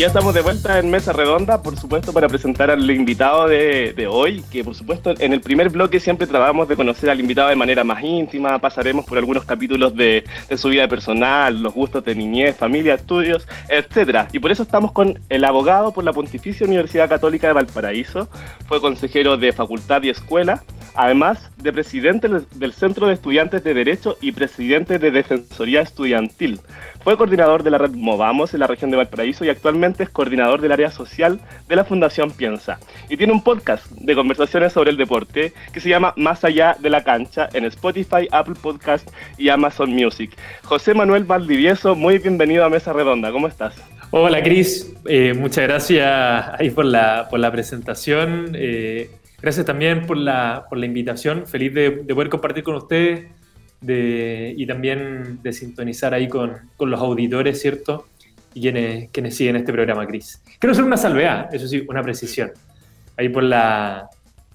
ya estamos de vuelta en Mesa Redonda, por supuesto, para presentar al invitado de, hoy, que por supuesto en el primer bloque siempre tratamos de conocer al invitado de manera más íntima, pasaremos por algunos capítulos de, su vida personal, los gustos de niñez, familia, estudios, etcétera. Y por eso estamos con el abogado por la Pontificia Universidad Católica de Valparaíso, fue consejero de facultad y escuela, además de presidente del Centro de Estudiantes de Derecho y presidente de Defensoría Estudiantil. Fue coordinador de la red Movamos en la región de Valparaíso y actualmente es coordinador del área social de la Fundación Piensa. Y tiene un podcast de conversaciones sobre el deporte que se llama Más allá de la cancha en Spotify, Apple Podcast y Amazon Music. José Manuel Valdivieso, muy bienvenido a Mesa Redonda. ¿Cómo estás? Hola Cris, eh, muchas gracias ahí por la, por la presentación. Eh, gracias también por la, por la invitación. Feliz de, de poder compartir con ustedes de, y también de sintonizar ahí con, con, los auditores, ¿cierto? Y quienes, quienes siguen este programa, Cris. Quiero hacer una salvedad, eso sí, una precisión. Ahí por la,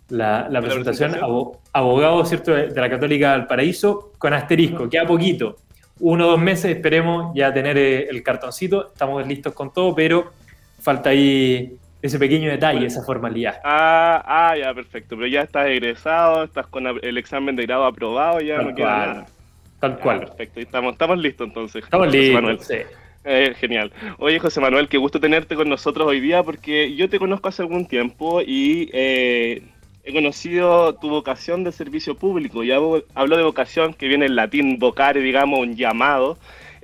la, la presentación, abogado, ¿cierto? De, la Católica del Paraíso, con asterisco, queda poquito. Uno o dos meses, esperemos ya tener eh, el cartoncito, estamos listos con todo, pero falta ahí ese pequeño detalle, esa formalidad. Ah, ah, ya, perfecto. Pero ya estás egresado, estás con el examen de grado aprobado, ya Tal no queda nada. Tal cual. perfecto, estamos, estamos listos entonces. Estamos listos, sí. Eh, genial. Oye, José Manuel, qué gusto tenerte con nosotros hoy día porque yo te conozco hace algún tiempo y eh, he conocido tu vocación de servicio público. Ya hablo de vocación que viene en latín vocare, digamos, un llamado.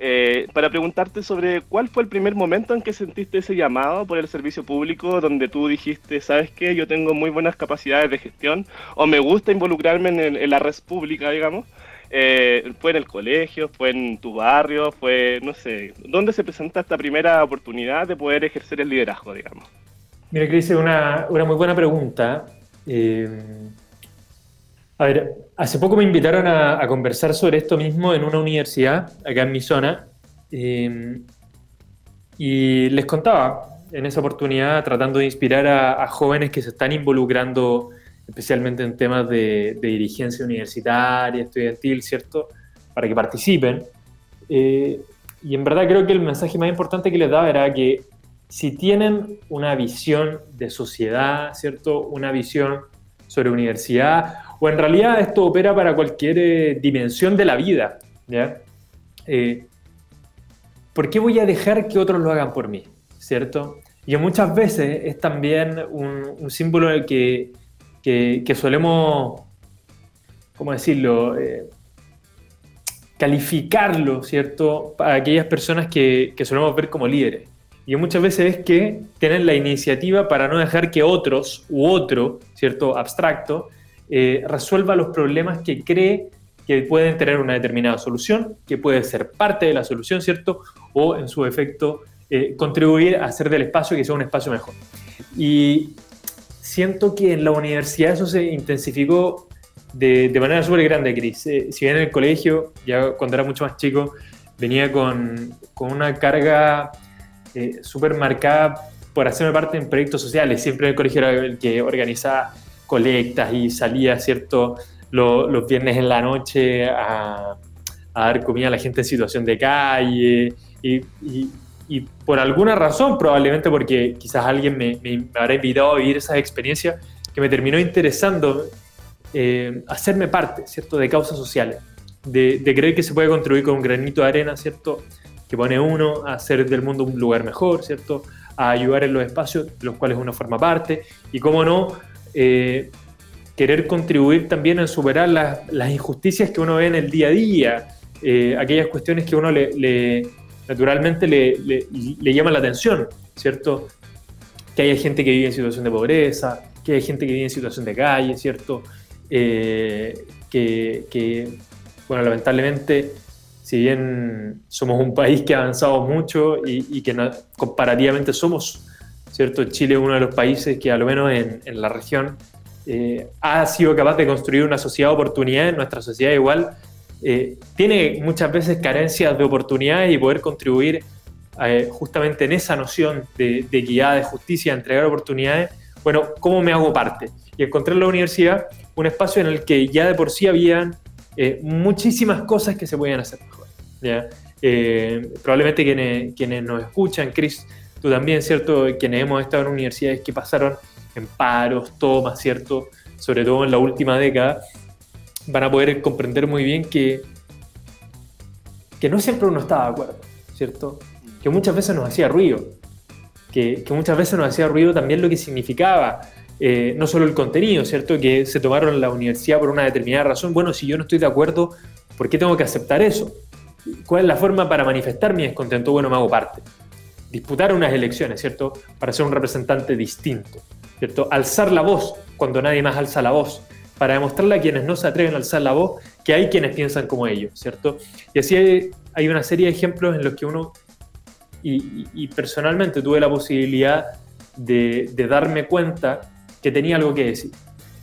Eh, para preguntarte sobre cuál fue el primer momento en que sentiste ese llamado por el servicio público, donde tú dijiste, sabes qué, yo tengo muy buenas capacidades de gestión o me gusta involucrarme en, la red pública, digamos. Eh, fue en el colegio, fue en tu barrio, fue, no sé, ¿dónde se presenta esta primera oportunidad de poder ejercer el liderazgo, digamos? Mira, Cris, una, una muy buena pregunta. Eh, a ver, hace poco me invitaron a, conversar sobre esto mismo en una universidad, acá en mi zona, em, y les contaba en esa oportunidad, tratando de inspirar a, jóvenes que se están involucrando especialmente en temas de, dirigencia universitaria, estudiantil, ¿cierto? Para que participen. Eh, y en verdad creo que el mensaje más importante que les daba era que si tienen una visión de sociedad, ¿cierto? Una visión sobre universidad o en realidad esto opera para cualquier eh, dimensión de la vida. ¿ya? Eh, ¿Por qué voy a dejar que otros lo hagan por mí? ¿Cierto? Y muchas veces es también un, símbolo que, que, que, solemos, ¿cómo decirlo? Eh, calificarlo, ¿cierto? Para aquellas personas que, que solemos ver como líderes. Y muchas veces es que tienen la iniciativa para no dejar que otros u otro, ¿cierto? Abstracto, eh, resuelva los problemas que cree que pueden tener una determinada solución, que puede ser parte de la solución, ¿cierto? O en su efecto eh, contribuir a hacer del espacio que sea un espacio mejor. Y siento que en la universidad eso se intensificó de, manera súper grande, Cris. Eh, si bien en el colegio, ya cuando era mucho más chico, venía con, con una carga súper marcada por hacerme parte en proyectos sociales. Siempre en el colegio era el que organizaba colectas y salía, ¿cierto?, los viernes en la noche a, dar comida a la gente en situación de calle y, por alguna razón, probablemente porque quizás alguien me, me, habrá invitado a vivir esa experiencia que me terminó interesando eh, hacerme parte, ¿cierto?, de causas sociales, de, de, creer que se puede construir con un granito de arena, ¿cierto?, que pone uno a hacer del mundo un lugar mejor, ¿cierto?, a ayudar en los espacios de los cuales uno forma parte y, cómo no, eh, querer contribuir también a superar las, injusticias que uno ve en el día a día, eh, aquellas cuestiones que uno le, naturalmente le, le, llama la atención, ¿cierto? Que haya gente que vive en situación de pobreza, que haya gente que vive en situación de calle, ¿cierto? Eh, que, bueno, lamentablemente, si bien somos un país que ha avanzado mucho y, que comparativamente somos ¿cierto? Chile es uno de los países que, a lo menos en, la región, eh, ha sido capaz de construir una sociedad de oportunidades. Nuestra sociedad igual eh, tiene muchas veces carencias de oportunidades y poder contribuir eh, justamente en esa noción de, equidad, de justicia, de entregar oportunidades. Bueno, ¿cómo me hago parte? Y encontré en la universidad un espacio en el que ya de por sí habían muchísimas cosas que se podían hacer mejor. probablemente quienes, quienes nos escuchan, Chris, tú también, ¿cierto? Quienes hemos estado en universidades que pasaron en paros, tomas, ¿cierto? Sobre todo en la última década, van a poder comprender muy bien que, que no siempre uno estaba de acuerdo, ¿cierto? Que muchas veces nos hacía ruido, que, que muchas veces nos hacía ruido también lo que significaba eh, no solo el contenido, ¿cierto? Que se tomaron la universidad por una determinada razón. Bueno, si yo no estoy de acuerdo, ¿por qué tengo que aceptar eso? ¿Cuál es la forma para manifestar mi descontento? Bueno, me hago parte. Disputar unas elecciones, ¿cierto? Para ser un representante distinto, ¿cierto? Alzar la voz cuando nadie más alza la voz, para demostrarle a quienes no se atreven a alzar la voz que hay quienes piensan como ellos, ¿cierto? Y así hay, una serie de ejemplos en los que uno, y, personalmente tuve la posibilidad de, darme cuenta que tenía algo que decir.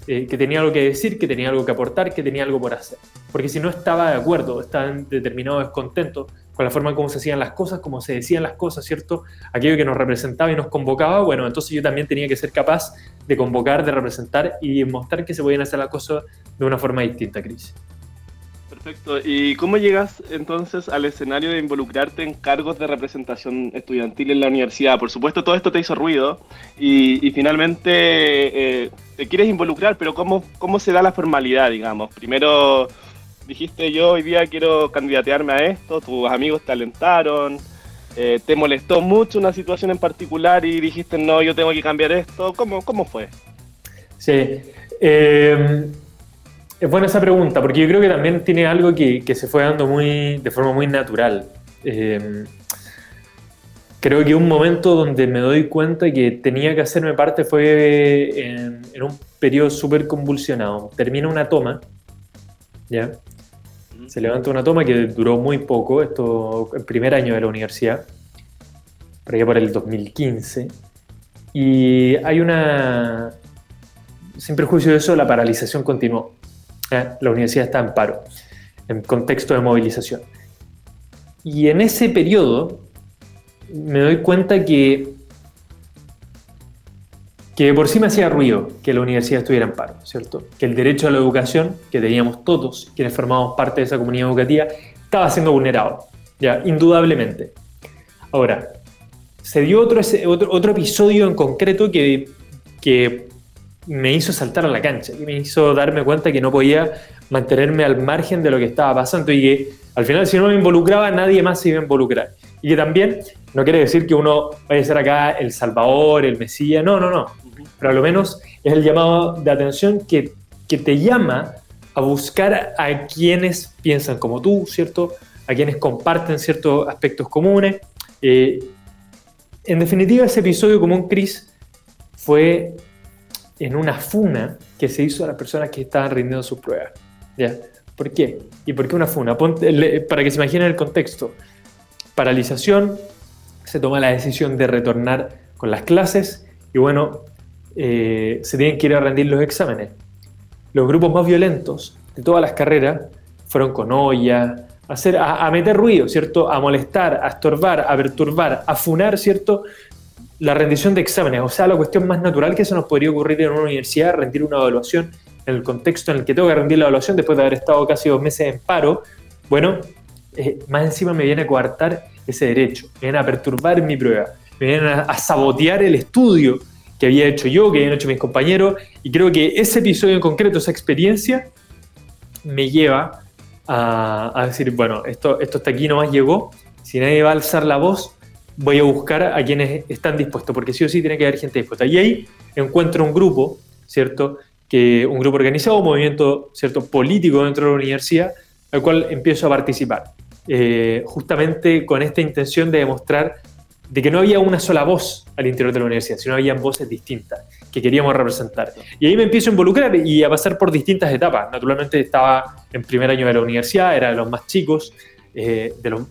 Eh, que tenía algo que decir, que tenía algo que aportar, que tenía algo por hacer. Porque si no estaba de acuerdo, estaba en determinado descontento con la forma en cómo se hacían las cosas, cómo se decían las cosas, ¿cierto? Aquello que nos representaba y nos convocaba, bueno, entonces yo también tenía que ser capaz de convocar, de representar y mostrar que se podían hacer las cosas de una forma distinta, Cris. Perfecto. ¿Y cómo llegas entonces al escenario de involucrarte en cargos de representación estudiantil en la universidad? Por supuesto, todo esto te hizo ruido y, finalmente eh, te quieres involucrar, pero ¿cómo, ¿cómo se da la formalidad, digamos? Primero dijiste yo hoy día quiero candidatearme a esto, tus amigos te alentaron, eh, te molestó mucho una situación en particular y dijiste no, yo tengo que cambiar esto. ¿Cómo, cómo fue? Sí. Eh es buena esa pregunta, porque yo creo que también tiene algo que, se fue dando muy, de forma muy natural. Eh, creo que un momento donde me doy cuenta que tenía que hacerme parte fue en, un periodo súper convulsionado. Termina una toma, ¿ya? Se levanta una toma que duró muy poco, esto el primer año de la universidad, por allá por el 2015. Y hay una, sin perjuicio de eso, la paralización continuó. La universidad está en paro, en contexto de movilización. Y en ese periodo me doy cuenta que, que por sí me hacía ruido que la universidad estuviera en paro, ¿cierto? Que el derecho a la educación, que teníamos todos, quienes formamos parte de esa comunidad educativa, estaba siendo vulnerado, ya, indudablemente. Ahora, se dio otro, otro, otro episodio en concreto que, que me hizo saltar a la cancha, y me hizo darme cuenta que no podía mantenerme al margen de lo que estaba pasando y que al final si no me involucraba nadie más se iba a involucrar. Y que también no quiere decir que uno vaya a ser acá el Salvador, el Mesías, no, no, no. Pero a lo menos es el llamado de atención que, que te llama a buscar a quienes piensan como tú, ¿cierto? A quienes comparten ciertos aspectos comunes. Eh, en definitiva, ese episodio común, Cris, fue en una funa que se hizo a las personas que estaban rindiendo sus pruebas. ¿Ya? ¿Por qué? ¿Y por qué una funa? para que se imaginen el contexto. Paralización, se toma la decisión de retornar con las clases y bueno, eh, se tienen que ir a rendir los exámenes. Los grupos más violentos de todas las carreras fueron con olla, a, hacer, a meter ruido, ¿cierto? A molestar, a estorbar, a perturbar, a funar, ¿cierto? la rendición de exámenes, o sea, la cuestión más natural que se nos podría ocurrir en una universidad, rendir una evaluación en el contexto en el que tengo que rendir la evaluación después de haber estado casi dos meses en paro, bueno, eh, más encima me viene a coartar ese derecho, me viene a perturbar mi prueba, me viene a, sabotear el estudio que había hecho yo, que habían hecho mis compañeros, y creo que ese episodio en concreto, esa experiencia, me lleva a, decir, bueno, esto, esto hasta aquí nomás llegó, si nadie va a alzar la voz, voy a buscar a quienes están dispuestos, porque sí o sí tiene que haber gente dispuesta. Y ahí encuentro un grupo, ¿cierto? Que, un grupo organizado, un movimiento ¿cierto? político dentro de la universidad, al cual empiezo a participar, eh, justamente con esta intención de demostrar de que no había una sola voz al interior de la universidad, sino había voces distintas que queríamos representar. Y ahí me empiezo a involucrar y a pasar por distintas etapas. Naturalmente estaba en primer año de la universidad, era de los más chicos, eh, de los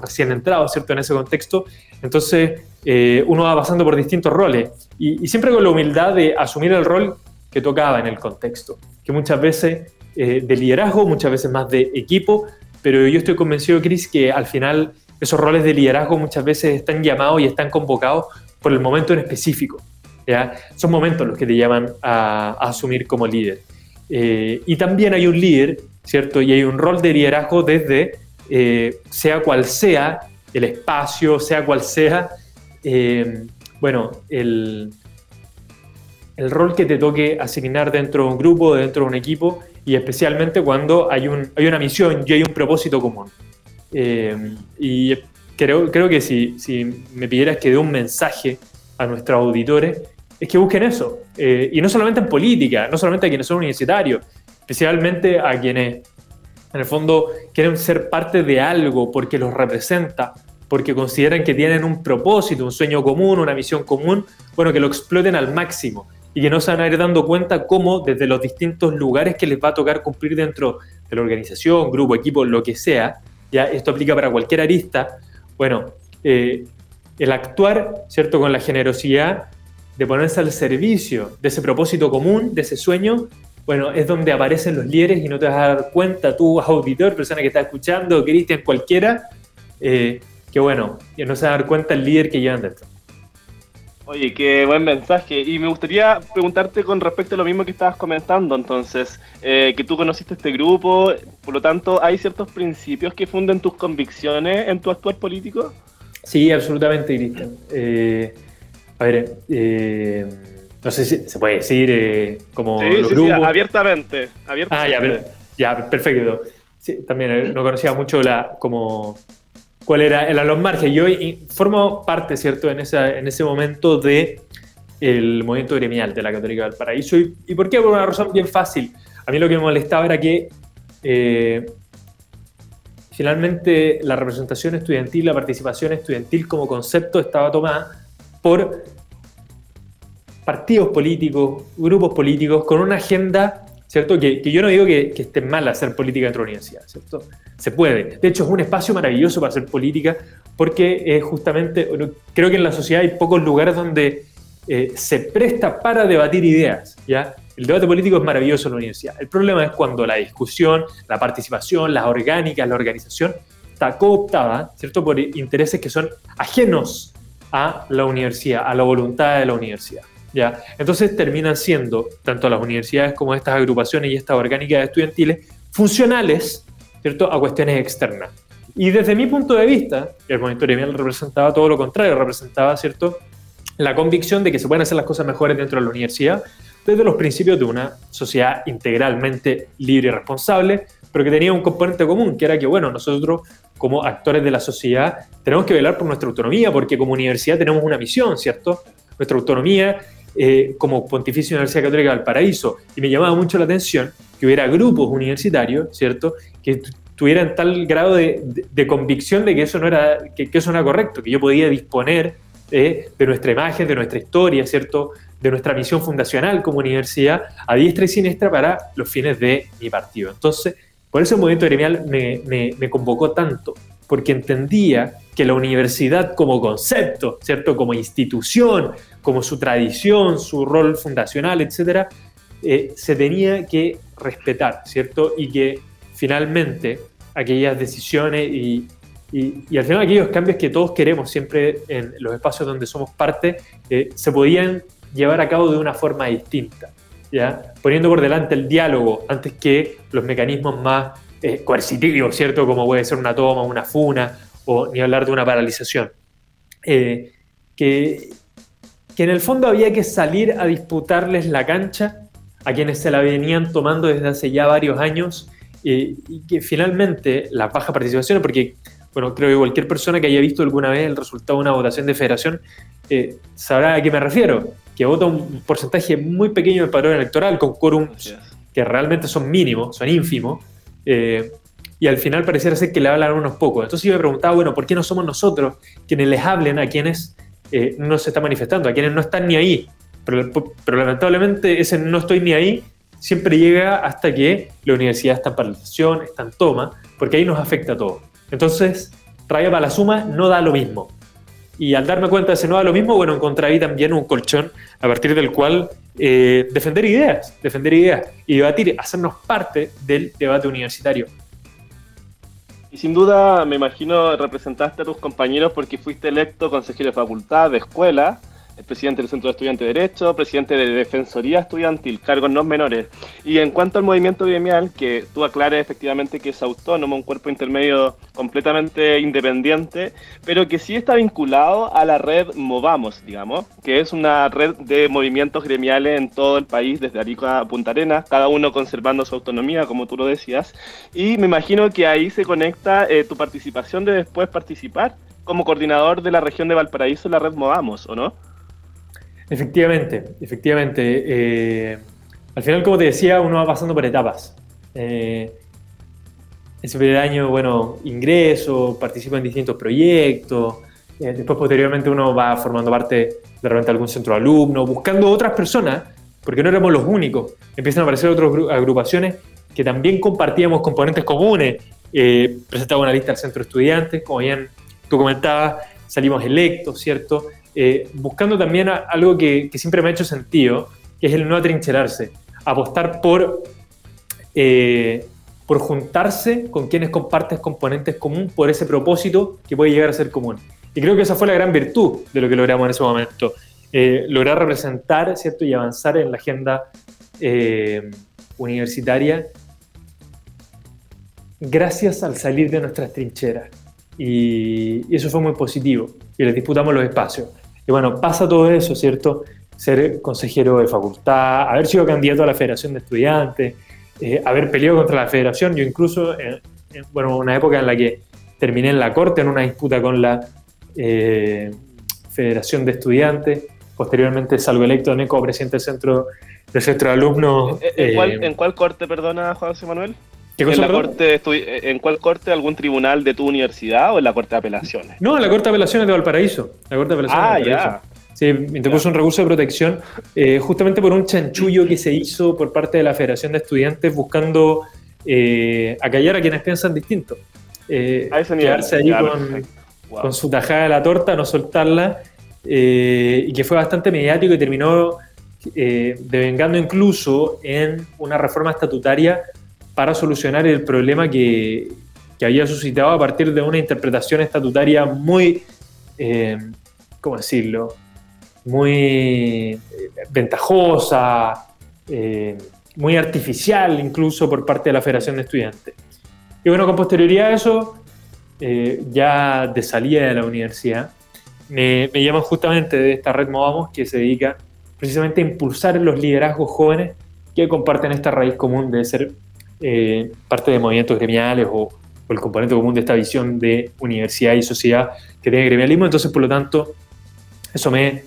recién entrado, ¿cierto? En ese contexto. Entonces, eh, uno va pasando por distintos roles y, siempre con la humildad de asumir el rol que tocaba en el contexto, que muchas veces eh, de liderazgo, muchas veces más de equipo, pero yo estoy convencido, Chris, que al final esos roles de liderazgo muchas veces están llamados y están convocados por el momento en específico. ¿ya? Son momentos los que te llaman a, asumir como líder. Eh, y también hay un líder, ¿cierto? Y hay un rol de liderazgo desde eh, sea cual sea el espacio, sea cual sea eh, bueno, el, el rol que te toque asignar dentro de un grupo, dentro de un equipo, y especialmente cuando hay, un, hay una misión y hay un propósito común. Eh, y creo, creo que si, si me pidieras que dé un mensaje a nuestros auditores, es que busquen eso. Eh, y no solamente en política, no solamente a quienes son universitarios, especialmente a quienes en el fondo quieren ser parte de algo porque los representa, porque consideran que tienen un propósito, un sueño común, una misión común, bueno, que lo exploten al máximo y que no se van a ir dando cuenta cómo desde los distintos lugares que les va a tocar cumplir dentro de la organización, grupo, equipo, lo que sea, ya esto aplica para cualquier arista, bueno, eh, el actuar, ¿cierto?, con la generosidad de ponerse al servicio de ese propósito común, de ese sueño, bueno, es donde aparecen los líderes y no te vas a dar cuenta, tú, auditor, persona que está escuchando, Cristian, cualquiera, eh, que bueno, no se va a dar cuenta el líder que llevan dentro. Oye, qué buen mensaje. Y me gustaría preguntarte con respecto a lo mismo que estabas comentando, entonces, eh, que tú conociste este grupo, por lo tanto, ¿hay ciertos principios que funden tus convicciones en tu actual político? Sí, absolutamente, Cristian. Eh, a ver, eh, no sé si se puede decir como sí, sí, Sí, abiertamente, Ah, ya, ya perfecto. también no conocía mucho la como cuál era el Alon Marge. Yo formo parte, ¿cierto?, en, esa, en ese momento de el movimiento gremial de la Católica del Paraíso. ¿Y, por qué? Por una razón bien fácil. A mí lo que me molestaba era que eh, finalmente la representación estudiantil, la participación estudiantil como concepto estaba tomada por partidos políticos, grupos políticos, con una agenda ¿cierto? Que, yo no digo que, que, esté mal hacer política dentro de la universidad, ¿cierto? Se puede. De hecho, es un espacio maravilloso para hacer política porque es justamente, creo que en la sociedad hay pocos lugares donde eh, se presta para debatir ideas, ¿ya? El debate político es maravilloso en la universidad. El problema es cuando la discusión, la participación, las orgánicas, la organización está cooptada, ¿cierto? Por intereses que son ajenos a la universidad, a la voluntad de la universidad. ¿Ya? Entonces terminan siendo, tanto las universidades como estas agrupaciones y estas orgánicas estudiantiles, funcionales ¿cierto? a cuestiones externas. Y desde mi punto de vista, el gremial representaba todo lo contrario, representaba ¿cierto? la convicción de que se pueden hacer las cosas mejores dentro de la universidad desde los principios de una sociedad integralmente libre y responsable, pero que tenía un componente común, que era que, bueno, nosotros como actores de la sociedad tenemos que velar por nuestra autonomía, porque como universidad tenemos una misión, ¿cierto? Nuestra autonomía eh, como Pontificia Universidad Católica del Paraíso. Y me llamaba mucho la atención que hubiera grupos universitarios, ¿cierto?, que tuvieran tal grado de, convicción de que eso no era, que, eso no era correcto, que yo podía disponer de nuestra imagen, de nuestra historia, ¿cierto?, de nuestra misión fundacional como universidad a diestra y siniestra para los fines de mi partido. Entonces, por eso el movimiento gremial me, me, me convocó tanto, porque entendía que la universidad como concepto, ¿cierto? Como institución, como su tradición, su rol fundacional, etcétera, eh, se tenía que respetar, ¿cierto? Y que finalmente aquellas decisiones y, y, al final aquellos cambios que todos queremos siempre en los espacios donde somos parte, eh, se podían llevar a cabo de una forma distinta, ¿ya? Poniendo por delante el diálogo antes que los mecanismos más eh, coercitivos, ¿cierto? Como puede ser una toma, una funa, o ni hablar de una paralización. que, que en el fondo había que salir a disputarles la cancha a quienes se la venían tomando desde hace ya varios años eh, y que finalmente la baja participación, porque bueno, creo que cualquier persona que haya visto alguna vez el resultado de una votación de federación eh, sabrá a qué me refiero, que vota un porcentaje muy pequeño del padrón electoral con quórums que realmente son mínimos, son ínfimos, eh, y al final pareciera ser que le hablan unos pocos. Entonces yo me preguntaba, bueno, ¿por qué no somos nosotros quienes les hablen a quienes eh, no se está manifestando, a quienes no están ni ahí. Pero, lamentablemente ese no estoy ni ahí siempre llega hasta que la universidad está en paralización, está en toma, porque ahí nos afecta a todos. Entonces, raya para la suma no da lo mismo. Y al darme cuenta de que no da lo mismo, bueno, encontré ahí también un colchón a partir del cual eh, defender ideas, defender ideas y debatir, hacernos parte del debate universitario. Y sin duda, me imagino, representaste a tus compañeros porque fuiste electo consejero de facultad, de escuela. Presidente del Centro de Estudiantes de Derecho, presidente de Defensoría Estudiantil, cargos no menores. Y en cuanto al movimiento gremial, que tú aclares efectivamente que es autónomo, un cuerpo intermedio completamente independiente, pero que sí está vinculado a la red Movamos, digamos, que es una red de movimientos gremiales en todo el país, desde Arica a Punta Arenas, cada uno conservando su autonomía, como tú lo decías. Y me imagino que ahí se conecta eh, tu participación de después participar como coordinador de la región de Valparaíso en la red Movamos, ¿o no? Efectivamente, efectivamente. Eh, al final, como te decía, uno va pasando por etapas. Eh, ese primer año, bueno, ingreso, participo en distintos proyectos. Eh, después, posteriormente, uno va formando parte de repente algún centro de alumnos, buscando otras personas, porque no éramos los únicos. Empiezan a aparecer otras agrupaciones que también compartíamos componentes comunes. presentaba una lista al centro de estudiantes, como bien tú comentabas, salimos electos, ¿cierto? Eh, buscando también algo que, siempre me ha hecho sentido, que es el no atrincherarse, apostar por, eh, por juntarse con quienes compartes componentes comunes por ese propósito que puede llegar a ser común. Y creo que esa fue la gran virtud de lo que logramos en ese momento, eh, lograr representar ¿cierto? y avanzar en la agenda universitaria gracias al salir de nuestras trincheras. Y eso fue muy positivo y les disputamos los espacios. Y bueno, pasa todo eso, ¿cierto? Ser consejero de facultad, haber sido candidato a la Federación de Estudiantes, eh, haber peleado contra la Federación. Yo incluso, en, bueno, una época en la que terminé en la corte en una disputa con la eh, Federación de Estudiantes. Posteriormente salgo electo como presidente del centro, del centro de alumnos. ¿En, cuál, eh, ¿En cuál corte, perdona, Juan José Manuel? ¿En, la corte, ¿En cuál corte? ¿Algún tribunal de tu universidad o en la Corte de Apelaciones? No, en la Corte de Apelaciones de Valparaíso. La corte de Apelaciones ah, ya. Sí, interpuso un recurso de protección eh, justamente por un chanchullo que se hizo por parte de la Federación de Estudiantes buscando eh, acallar a quienes piensan distinto. Eh, a ese nivel. Quedarse ahí con, su tajada de la torta, no soltarla, eh, y que fue bastante mediático y terminó devengando incluso en una reforma estatutaria para solucionar el problema que, que, había suscitado a partir de una interpretación estatutaria muy, eh, ¿cómo decirlo?, muy eh, ventajosa, eh, muy artificial incluso por parte de la Federación de Estudiantes. Y bueno, con posterioridad a eso, ya de salida de la universidad, me, me, llaman justamente de esta red Movamos que se dedica precisamente a impulsar los liderazgos jóvenes que comparten esta raíz común de ser eh, parte de movimientos gremiales o, el componente común de esta visión de universidad y sociedad que tiene gremialismo. Entonces, por lo tanto, eso me...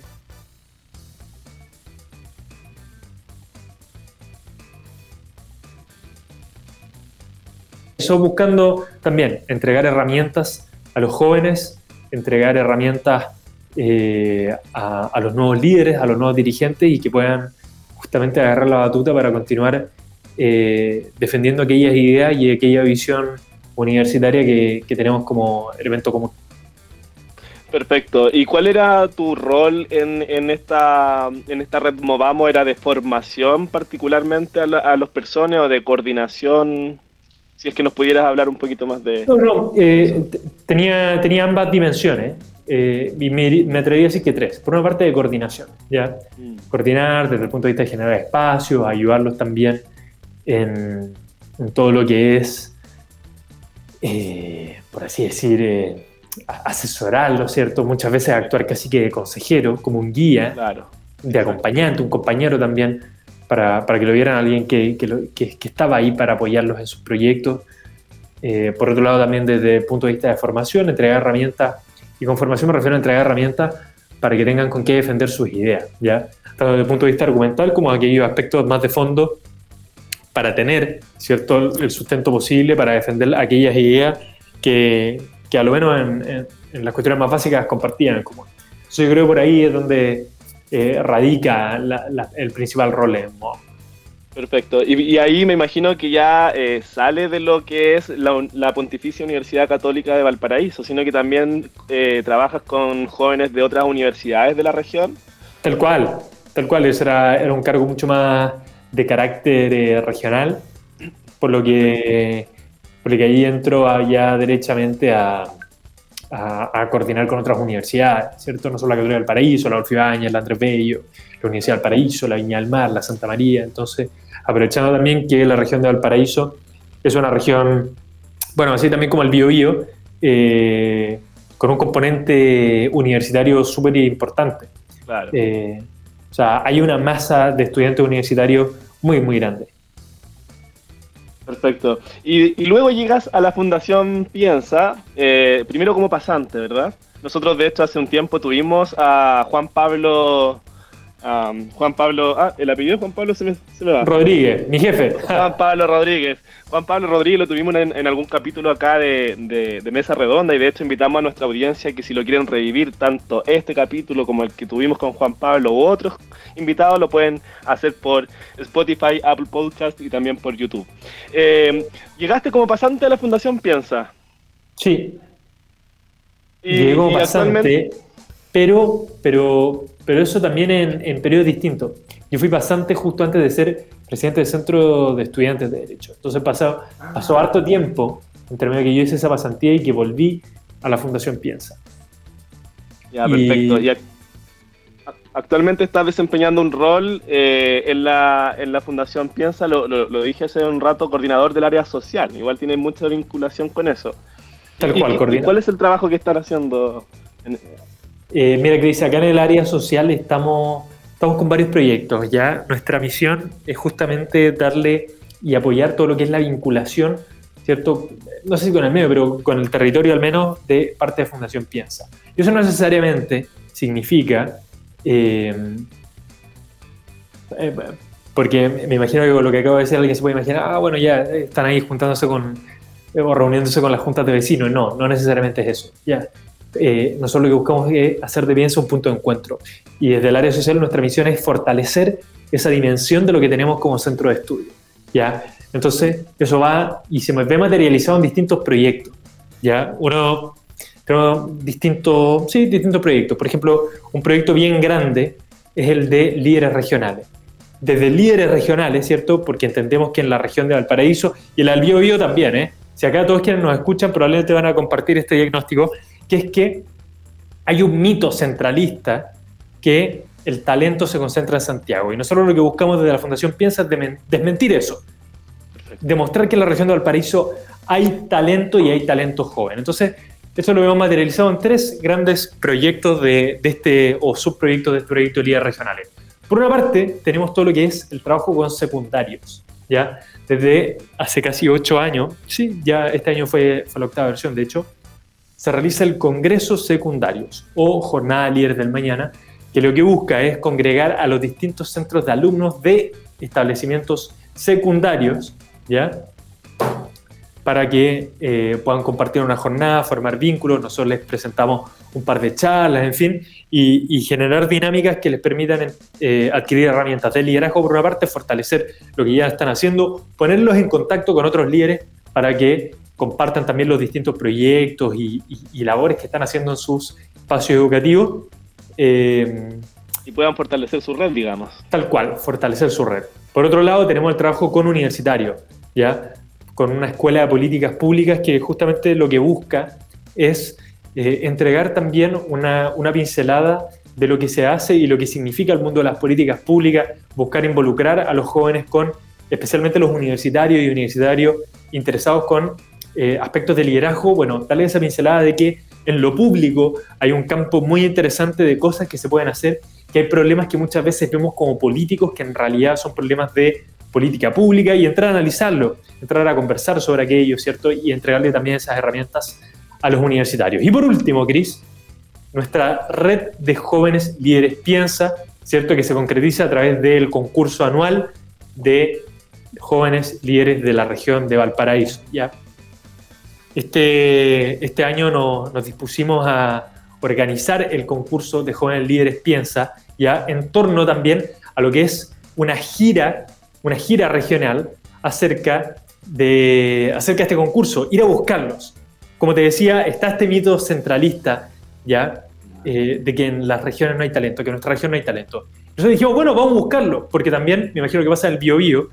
Eso buscando también entregar herramientas a los jóvenes, entregar herramientas eh, a, los nuevos líderes, a los nuevos dirigentes y que puedan justamente agarrar la batuta para continuar eh, defendiendo aquellas ideas y aquella visión universitaria que, tenemos como elemento común. Perfecto. ¿Y cuál era tu rol en, esta, en esta red Movamo? ¿Era de formación particularmente a, a los personas o de coordinación? Si es que nos pudieras hablar un poquito más de... No, no, eh, tenía, tenía ambas dimensiones. Eh, y me, atrevería a decir que tres. Por una parte de coordinación, ¿ya? Mm. Coordinar desde el punto de vista de generar espacios, ayudarlos también en, todo lo que es, eh, por así decir, eh, asesorarlo, ¿cierto? Muchas veces actuar casi que de consejero, como un guía, de acompañante, un compañero también, para, para que lo vieran alguien que, que, estaba ahí para apoyarlos en sus proyectos. Eh, por otro lado, también desde el punto de vista de formación, entregar herramientas, y con formación me refiero a entregar herramientas para que tengan con qué defender sus ideas, ¿ya? Tanto desde el punto de vista argumental como aquellos aspectos más de fondo para tener ¿cierto? el sustento posible para defender aquellas ideas que, que a lo menos en, en, las cuestiones más básicas compartían en común. yo creo que por ahí es donde eh, radica el principal rol en Perfecto. Y, ahí me imagino que ya eh, sale de lo que es la, Pontificia Universidad Católica de Valparaíso, sino que también eh, trabajas con jóvenes de otras universidades de la región. Tal cual, tal cual. Eso era, era un cargo mucho más de carácter eh, regional, por lo que por lo que ahí entro ya derechamente a, a, coordinar con otras universidades, ¿cierto? No solo la Católica del Paraíso, la Orfibáñez, la Andrés Bello, la Universidad del Paraíso, la Viña del Mar, la Santa María. Entonces, aprovechando también que la región de Valparaíso es una región, bueno, así también como el Biobío, eh, con un componente universitario súper importante. Claro. Eh, o sea, hay una masa de estudiantes universitarios muy, muy grande. Perfecto. Y, luego llegas a la Fundación Piensa, eh, primero como pasante, ¿verdad? Nosotros, de hecho, hace un tiempo tuvimos a Juan Pablo Juan Pablo, ah, el apellido de Juan Pablo se me, se va. Rodríguez, mi jefe. Juan Pablo Rodríguez. Juan Pablo Rodríguez lo tuvimos en, algún capítulo acá de, Mesa Redonda y de hecho invitamos a nuestra audiencia que si lo quieren revivir tanto este capítulo como el que tuvimos con Juan Pablo u otros invitados lo pueden hacer por Spotify, Apple Podcast y también por YouTube. Eh, llegaste como pasante a la Fundación Piensa. Sí. Y, Llegó pasante, pero, pero pero eso también en, en periodos distintos. Yo fui pasante justo antes de ser presidente del Centro de Estudiantes de Derecho. Entonces pasó, pasó harto tiempo entre medio que yo hice esa pasantía y que volví a la Fundación Piensa. Ya, perfecto. Y actualmente estás desempeñando un rol eh, en, la, en la Fundación Piensa, lo, lo, dije hace un rato, coordinador del área social. Igual tiene mucha vinculación con eso. Tal cual, coordinador. ¿Cuál es el trabajo que están haciendo en, eh, mira, Cris, acá en el área social estamos, estamos con varios proyectos. Ya nuestra misión es justamente darle y apoyar todo lo que es la vinculación, ¿cierto? No sé si con el medio, pero con el territorio al menos de parte de Fundación Piensa. Y eso no necesariamente significa, eh, eh, porque me imagino que con lo que acabo de decir alguien se puede imaginar, ah, bueno, ya están ahí juntándose con, o reuniéndose con las juntas de vecinos. No, no necesariamente es eso. Ya, eh, nosotros lo que buscamos es hacer de Piensa un punto de encuentro. Y desde el área social nuestra misión es fortalecer esa dimensión de lo que tenemos como centro de estudio. ¿ya? Entonces, eso va y se ve materializado en distintos proyectos. ¿ya? Uno, tenemos distintos, sí, distintos proyectos. Por ejemplo, un proyecto bien grande es el de líderes regionales. Desde líderes regionales, ¿cierto? Porque entendemos que en la región de Valparaíso y el Albiobío también, ¿eh? Si acá todos quienes nos escuchan probablemente van a compartir este diagnóstico, que es que hay un mito centralista que el talento se concentra en Santiago. Y nosotros lo que buscamos desde la Fundación Piensa es desmentir eso. Demostrar que en la región de Valparaíso hay talento y hay talento joven. Entonces, eso lo hemos materializado en tres grandes proyectos de, este, o subproyectos de este proyecto de líderes regionales. Por una parte, tenemos todo lo que es el trabajo con secundarios. ¿ya? Desde hace casi ocho años, sí, ya este año fue, fue la octava versión, de hecho, se realiza el Congreso Secundarios o Jornada Líderes del Mañana, que lo que busca es congregar a los distintos centros de alumnos de establecimientos secundarios, ¿ya? Para que eh, puedan compartir una jornada, formar vínculos, nosotros les presentamos un par de charlas, en fin, y, generar dinámicas que les permitan eh, adquirir herramientas de liderazgo, por una parte, fortalecer lo que ya están haciendo, ponerlos en contacto con otros líderes para que compartan también los distintos proyectos y, labores que están haciendo en sus espacios educativos. Eh, y puedan fortalecer su red, digamos. Tal cual, fortalecer su red. Por otro lado, tenemos el trabajo con universitarios, ¿ya? con una escuela de políticas públicas que justamente lo que busca es eh, entregar también una, una pincelada de lo que se hace y lo que significa el mundo de las políticas públicas, buscar involucrar a los jóvenes con, especialmente los universitarios y universitarios interesados con eh, aspectos de liderazgo, bueno, darle esa pincelada de que en lo público hay un campo muy interesante de cosas que se pueden hacer, que hay problemas que muchas veces vemos como políticos que en realidad son problemas de política pública y entrar a analizarlo, entrar a conversar sobre aquello, ¿cierto? Y entregarle también esas herramientas a los universitarios. Y por último, Cris, nuestra red de jóvenes líderes piensa, ¿cierto? Que se concretiza a través del concurso anual de jóvenes líderes de la región de Valparaíso. ¿ya? Este, este año nos dispusimos a organizar el concurso de jóvenes líderes Piensa, ya en torno también a lo que es una gira, una gira regional acerca de, acerca de este concurso, ir a buscarlos. Como te decía, está este mito centralista, ya, eh, de que en las regiones no hay talento, que en nuestra región no hay talento. Nosotros dijimos, bueno, vamos a buscarlo, porque también me imagino que pasa en el Biobío,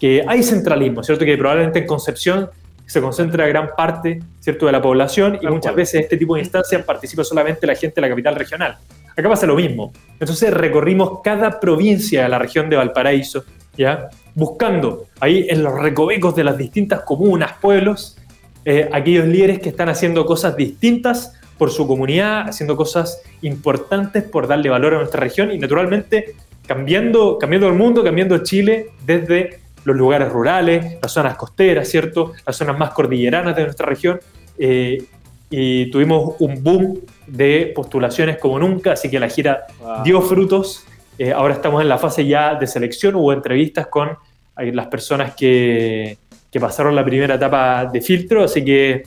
que hay centralismo, ¿cierto? Que probablemente en Concepción se concentra gran parte ¿cierto? de la población y muchas veces en este tipo de instancias participa solamente la gente de la capital regional. Acá pasa lo mismo. Entonces recorrimos cada provincia de la región de Valparaíso, ¿ya? buscando ahí en los recovecos de las distintas comunas, pueblos, eh, aquellos líderes que están haciendo cosas distintas por su comunidad, haciendo cosas importantes por darle valor a nuestra región y naturalmente cambiando, cambiando el mundo, cambiando Chile desde los lugares rurales, las zonas costeras, ¿cierto? Las zonas más cordilleranas de nuestra región. Eh, y tuvimos un boom de postulaciones como nunca, así que la gira dio frutos. Eh, ahora estamos en la fase ya de selección, hubo entrevistas con eh, las personas que, que pasaron la primera etapa de filtro, así que,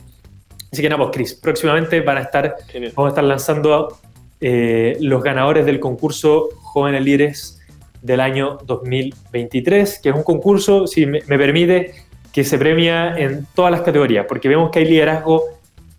así que nada, pues Cris, próximamente van a estar, vamos a estar lanzando los ganadores del concurso Jóvenes Líderes del año 2023, que es un concurso, si me, permite, que se premia en todas las categorías, porque vemos que hay liderazgo,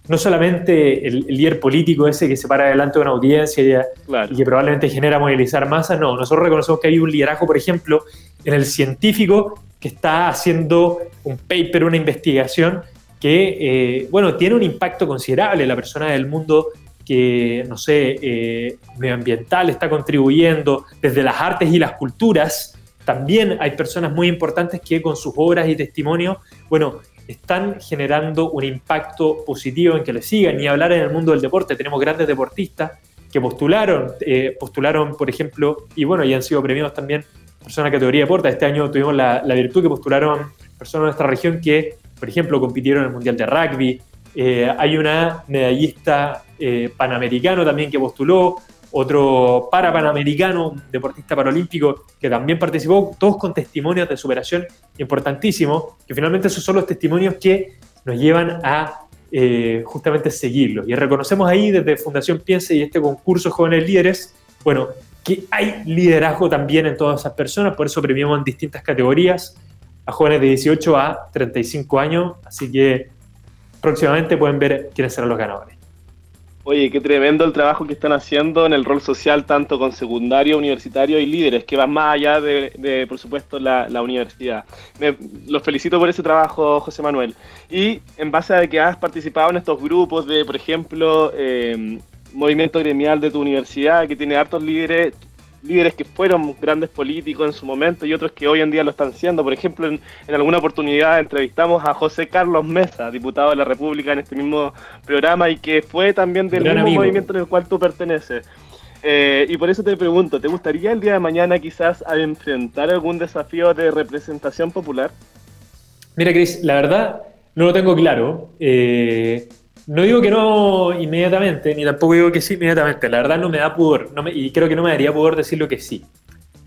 no solamente el, líder político ese que se para delante de una audiencia y, que probablemente genera movilizar masas, no, nosotros reconocemos que hay un liderazgo, por ejemplo, en el científico que está haciendo un paper, una investigación que, eh, bueno, tiene un impacto considerable. La persona del mundo que, no sé, eh, medioambiental está contribuyendo, desde las artes y las culturas, también hay personas muy importantes que con sus obras y testimonios, bueno, están generando un impacto positivo en que le sigan. Ni hablar en el mundo del deporte, tenemos grandes deportistas que postularon, eh, postularon, por ejemplo, y bueno, y han sido premiados también personas de categoría de deporte. Este año tuvimos la, la virtud que postularon personas de nuestra región que, por ejemplo, compitieron en el Mundial de Rugby, eh, hay una medallista eh, panamericano también que postuló, otro para panamericano, deportista paralímpico que también participó, todos con testimonios de superación importantísimos, que finalmente esos son los testimonios que nos llevan a eh, justamente seguirlos. Y reconocemos ahí desde Fundación Piense y este concurso Jóvenes Líderes, bueno, que hay liderazgo también en todas esas personas, por eso premiamos en distintas categorías a jóvenes de 18 a 35 años, así que próximamente pueden ver quiénes serán los ganadores. Oye, qué tremendo el trabajo que están haciendo en el rol social, tanto con secundario, universitario y líderes, que van más allá de, por supuesto, la, universidad. los felicito por ese trabajo, José Manuel. Y en base a que has participado en estos grupos de, por ejemplo, eh, movimiento gremial de tu universidad, que tiene hartos líderes, líderes que fueron grandes políticos en su momento y otros que hoy en día lo están siendo. Por ejemplo, en, alguna oportunidad entrevistamos a José Carlos Mesa, diputado de la República en este mismo programa y que fue también del mismo movimiento en el cual tú perteneces. Eh, y por eso te pregunto, ¿te gustaría el día de mañana quizás enfrentar algún desafío de representación popular? Mira, Cris, la verdad no lo tengo claro. Eh, no digo que no inmediatamente, ni tampoco digo que sí inmediatamente. La verdad no me da pudor, y creo que no me daría pudor decirlo que sí.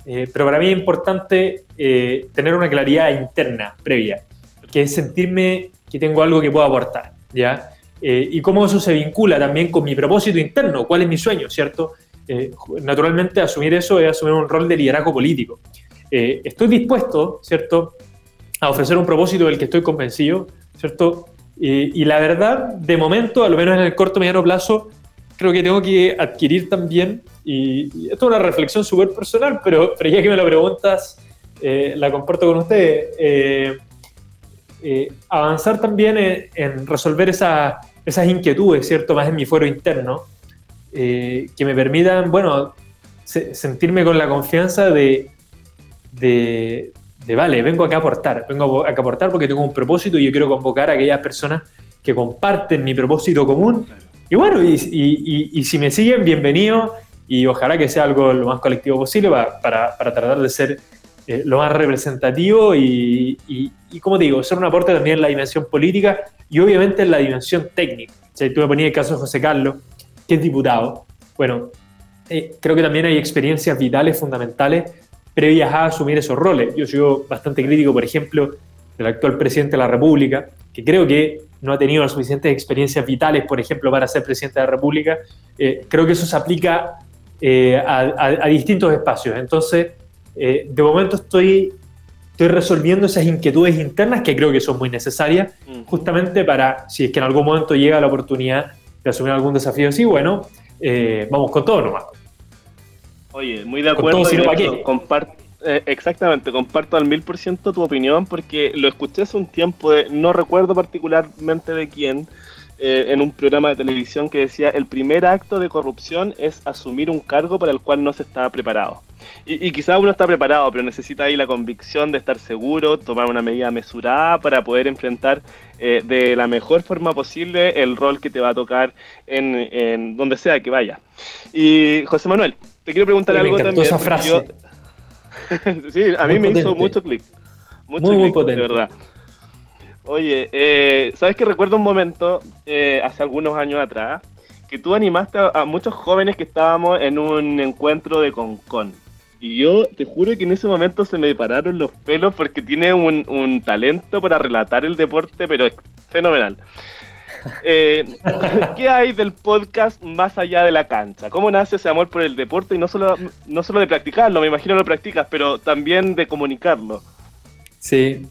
Eh, pero para mí es importante eh, tener una claridad interna previa, que es sentirme que tengo algo que puedo aportar, ¿ya? Eh, y cómo eso se vincula también con mi propósito interno, cuál es mi sueño, ¿cierto? naturalmente asumir eso es asumir un rol de liderazgo político. estoy dispuesto, ¿cierto?, a ofrecer un propósito del que estoy convencido, ¿cierto? Y, la verdad, de momento, a lo menos en el corto mediano plazo, creo que tengo que adquirir también, y, esto es una reflexión súper personal, pero, pero ya que me lo preguntas, eh, la comparto con ustedes. Eh, eh, avanzar también en, resolver esas inquietudes, ¿cierto? Más en mi fuero interno, que me permitan, bueno, sentirme con la confianza de, de vale, vengo acá a aportar, vengo acá a aportar porque tengo un propósito y yo quiero convocar a aquellas personas que comparten mi propósito común. Y bueno, y, si me siguen, bienvenido y ojalá que sea algo lo más colectivo posible para, tratar de ser eh, lo más representativo y, como digo, ser un aporte también en la dimensión política y obviamente en la dimensión técnica. O tú me ponías el caso de José Carlos, que es diputado. Bueno, eh, creo que también hay experiencias vitales fundamentales previas a asumir esos roles. Yo soy bastante crítico, por ejemplo, del actual presidente de la República, que creo que no ha tenido las suficientes experiencias vitales, por ejemplo, para ser presidente de la República. Eh, creo que eso se aplica eh, a, distintos espacios. Entonces, eh, de momento estoy, estoy resolviendo esas inquietudes internas que creo que son muy necesarias, mm. justamente para, si es que en algún momento llega la oportunidad de asumir algún desafío así, bueno, vamos con todo nomás. Oye, muy de acuerdo. Eh, exactamente, comparto al mil por ciento tu opinión porque lo escuché hace un tiempo, no recuerdo particularmente de quién, eh, en un programa de televisión que decía el primer acto de corrupción es asumir un cargo para el cual no se estaba preparado. Y, y quizás uno está preparado, pero necesita ahí la convicción de estar seguro, tomar una medida mesurada para poder enfrentar eh, de la mejor forma posible el rol que te va a tocar en, donde sea que vaya. Y José Manuel, te quiero preguntar algo también. Esa frase. sí, a mí me hizo mucho clic. Mucho muy, muy potente. De verdad. Oye, eh, ¿sabes que recuerdo un momento, eh, hace algunos años atrás, que tú animaste a, muchos jóvenes que estábamos en un encuentro de Concon? Y yo te juro que en ese momento se me pararon los pelos porque tiene un, talento para relatar el deporte, pero es fenomenal. Eh, ¿Qué hay del podcast más allá de la cancha? ¿Cómo nace ese amor por el deporte y no solo, no solo de practicarlo, me imagino lo practicas, pero también de comunicarlo? Sí,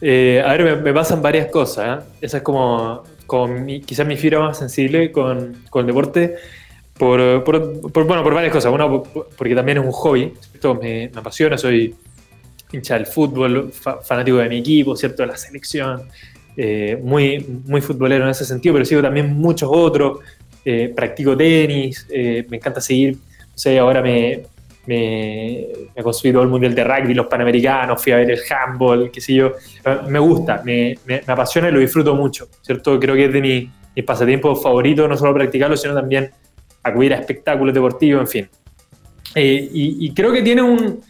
eh, a ver, me, pasan varias cosas. ¿eh? Esa es como, quizás mi fibra más sensible con, el deporte. Por, bueno, por varias cosas. Uno, porque también es un hobby. Esto me, apasiona. Soy hincha del fútbol, fanático de mi equipo, ¿cierto? De la selección. Eh, muy, muy futbolero en ese sentido, pero sigo también muchos otros. practico tenis. me encanta seguir. Sé, ahora me, me, me todo el mundial de rugby, los panamericanos, fui a ver el handball, qué sé yo. Me gusta, me, me, apasiona y lo disfruto mucho, ¿cierto? Creo que es de mi, mis pasatiempos favoritos, no solo practicarlo, sino también acudir a espectáculos deportivos, en fin. Eh, y, creo que tiene un,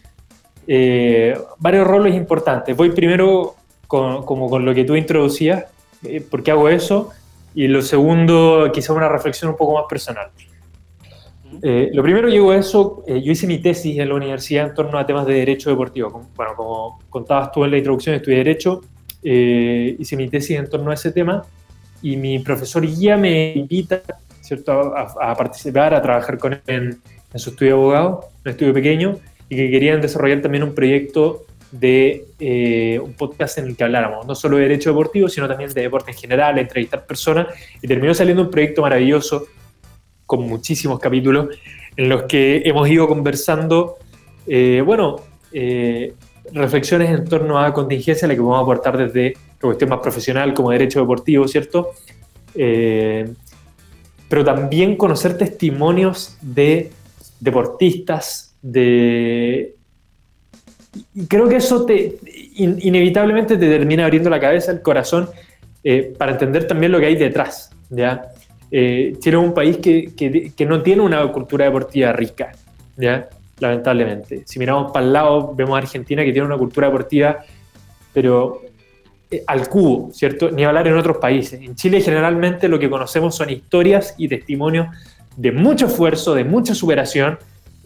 eh, varios roles importantes. Voy primero con, como con lo que tú introducías, eh, por qué hago eso, y lo segundo, quizá una reflexión un poco más personal. Eh, lo primero llegó a eso, eh, yo hice mi tesis en la universidad en torno a temas de derecho deportivo. Bueno, como contabas tú en la introducción, estudié derecho, eh, hice mi tesis en torno a ese tema y mi profesor guía me invita ¿cierto? A, participar, a trabajar con él en, su estudio de abogado, un estudio pequeño, y que querían desarrollar también un proyecto de un podcast en el que habláramos, no solo de derecho deportivo, sino también de deporte en general, entrevistar personas, y terminó saliendo un proyecto maravilloso con muchísimos capítulos en los que hemos ido conversando, eh, bueno, eh, reflexiones en torno a contingencia, la que podemos aportar desde la cuestión más profesional como derecho deportivo, ¿cierto? Eh, pero también conocer testimonios de deportistas, de... Creo que eso te, inevitablemente te termina abriendo la cabeza, el corazón, para entender también lo que hay detrás, ¿ya? Eh, Chile es un país que, que, no tiene una cultura deportiva rica, ¿ya? lamentablemente. Si miramos para el lado, vemos a Argentina que tiene una cultura deportiva, pero eh, al cubo, ¿cierto? Ni hablar en otros países. En Chile generalmente lo que conocemos son historias y testimonios de mucho esfuerzo, de mucha superación,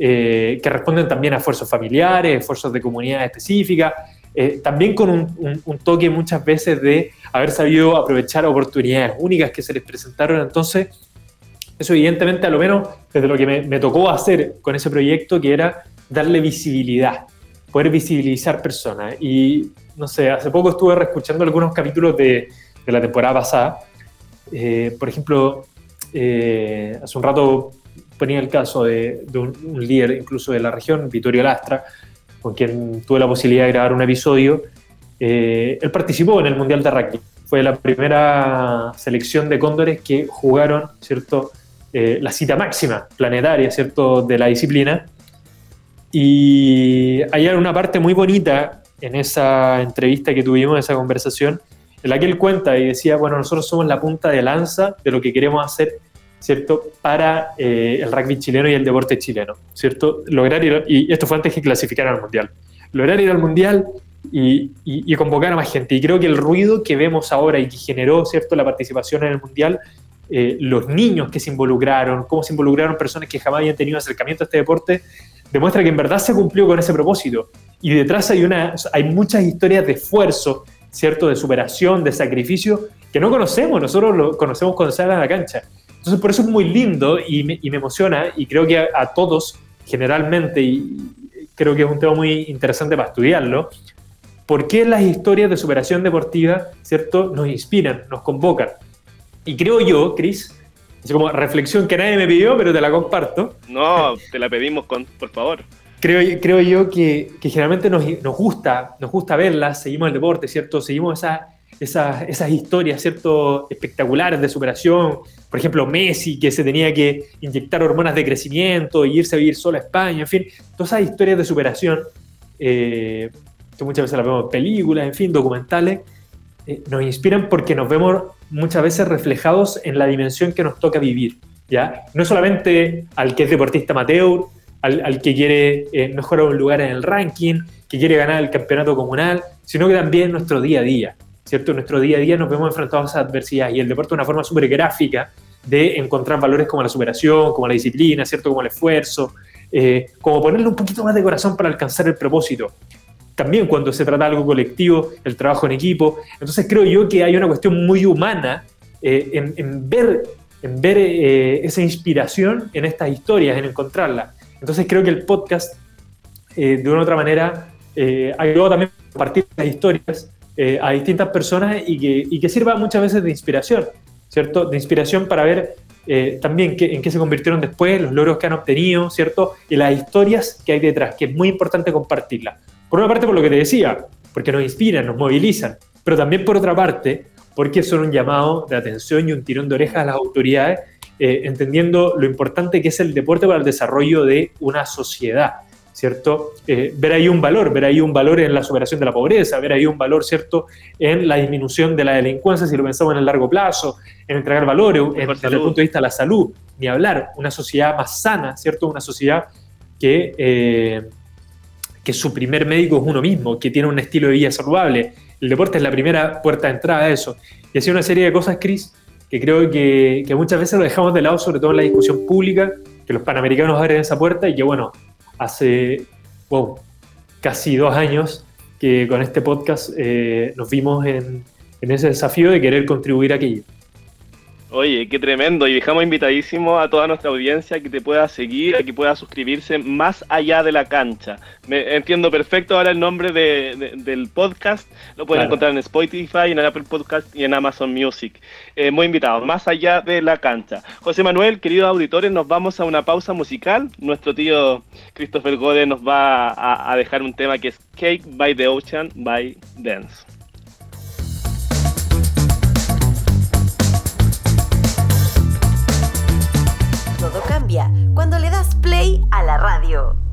eh, que responden también a esfuerzos familiares, esfuerzos de comunidad específica, eh, también con un, toque muchas veces de haber sabido aprovechar oportunidades únicas que se les presentaron. Entonces, eso evidentemente a lo menos desde lo que me, tocó hacer con ese proyecto, que era darle visibilidad, poder visibilizar personas. Y no sé, hace poco estuve reescuchando algunos capítulos de, de la temporada pasada. Eh, por ejemplo, eh, hace un rato ponía el caso de, un, un, líder incluso de la región, Vittorio Lastra, con quien tuve la posibilidad de grabar un episodio, eh, él participó en el Mundial de Rugby. Fue la primera selección de cóndores que jugaron, ¿cierto? Eh, la cita máxima planetaria, ¿cierto? De la disciplina. Y hay una parte muy bonita en esa entrevista que tuvimos, esa conversación, en la que él cuenta y decía, bueno, nosotros somos la punta de lanza de lo que queremos hacer ¿cierto? Para eh, el rugby chileno y el deporte chileno, ¿cierto? Lograr ir, y esto fue antes que clasificaran al Mundial, lograr ir al Mundial y, y, convocar a más gente. Y creo que el ruido que vemos ahora y que generó, ¿cierto?, la participación en el Mundial, eh, los niños que se involucraron, cómo se involucraron personas que jamás habían tenido acercamiento a este deporte, demuestra que en verdad se cumplió con ese propósito. Y detrás hay, una, hay muchas historias de esfuerzo, ¿cierto?, de superación, de sacrificio, que no conocemos, nosotros lo conocemos cuando salen a la cancha. Entonces, por eso es muy lindo y me, emociona y creo que a, todos, generalmente, y creo que es un tema muy interesante para estudiarlo, ¿por qué las historias de superación deportiva, ¿cierto?, nos inspiran, nos convocan. Y creo yo, Cris, es como reflexión que nadie me pidió, pero te la comparto. No, te la pedimos, con, por favor. creo, creo yo que, que generalmente nos, nos, gusta, nos gusta verlas, seguimos el deporte, ¿cierto? Seguimos esa, esas, esas historias, ¿cierto? Espectaculares de superación. Por ejemplo, Messi, que se tenía que inyectar hormonas de crecimiento y irse a vivir solo a España, en fin, todas esas historias de superación, eh, que muchas veces las vemos en películas, en fin, documentales, eh, nos inspiran porque nos vemos muchas veces reflejados en la dimensión que nos toca vivir. ¿ya? No solamente al que es deportista amateur, al, que quiere eh, mejorar un lugar en el ranking, que quiere ganar el campeonato comunal, sino que también nuestro día a día, ¿cierto? En nuestro día a día nos vemos enfrentados a esa adversidad y el deporte es una forma súper gráfica de encontrar valores como la superación, como la disciplina, ¿cierto? Como el esfuerzo, eh, como ponerle un poquito más de corazón para alcanzar el propósito. También cuando se trata de algo colectivo, el trabajo en equipo. Entonces creo yo que hay una cuestión muy humana eh, en, ver, en ver esa inspiración en estas historias, en encontrarla. Entonces creo que el podcast, eh, de una u otra manera, eh, ayudó también a compartir las historias eh, a distintas personas y que, y sirva muchas veces de inspiración, ¿cierto? De inspiración para ver eh, también en qué se convirtieron después, los logros que han obtenido, ¿cierto? Y las historias que hay detrás, que es muy importante compartirlas. Por una parte, por lo que te decía, porque nos inspiran, nos movilizan, pero también por otra parte, porque son un llamado de atención y un tirón de orejas a las autoridades eh, entendiendo lo importante que es el deporte para el desarrollo de una sociedad, ¿cierto? Eh, ver ahí un valor, ver ahí un valor en la superación de la pobreza, ver ahí un valor, ¿cierto?, en la disminución de la delincuencia, si lo pensamos en el largo plazo, en entregar valores, desde el punto de vista de la salud, ni hablar, una sociedad más sana, ¿cierto? Una sociedad que, eh, que su primer médico es uno mismo, que tiene un estilo de vida saludable. El deporte es la primera puerta de entrada a eso. Y así una serie de cosas, Cris, que creo que, muchas veces lo dejamos de lado, sobre todo en la discusión pública, que los panamericanos abren esa puerta y que bueno, hace casi dos años que con este podcast eh, nos vimos en, en ese desafío de querer contribuir a aquello. Oye, qué tremendo. Y dejamos invitadísimo a toda nuestra audiencia que te pueda seguir, a que pueda suscribirse más allá de la cancha. Me entiendo perfecto ahora el nombre del podcast. Lo pueden encontrar en Spotify, en Apple Podcast y en Amazon Music. Eh, muy invitados, más allá de la cancha. José Manuel, queridos auditores, nos vamos a una pausa musical. Nuestro tío Christopher Gode nos va a, a dejar un tema que es Cake by the Ocean by Dance. todo cambia cuando le das play a la radio.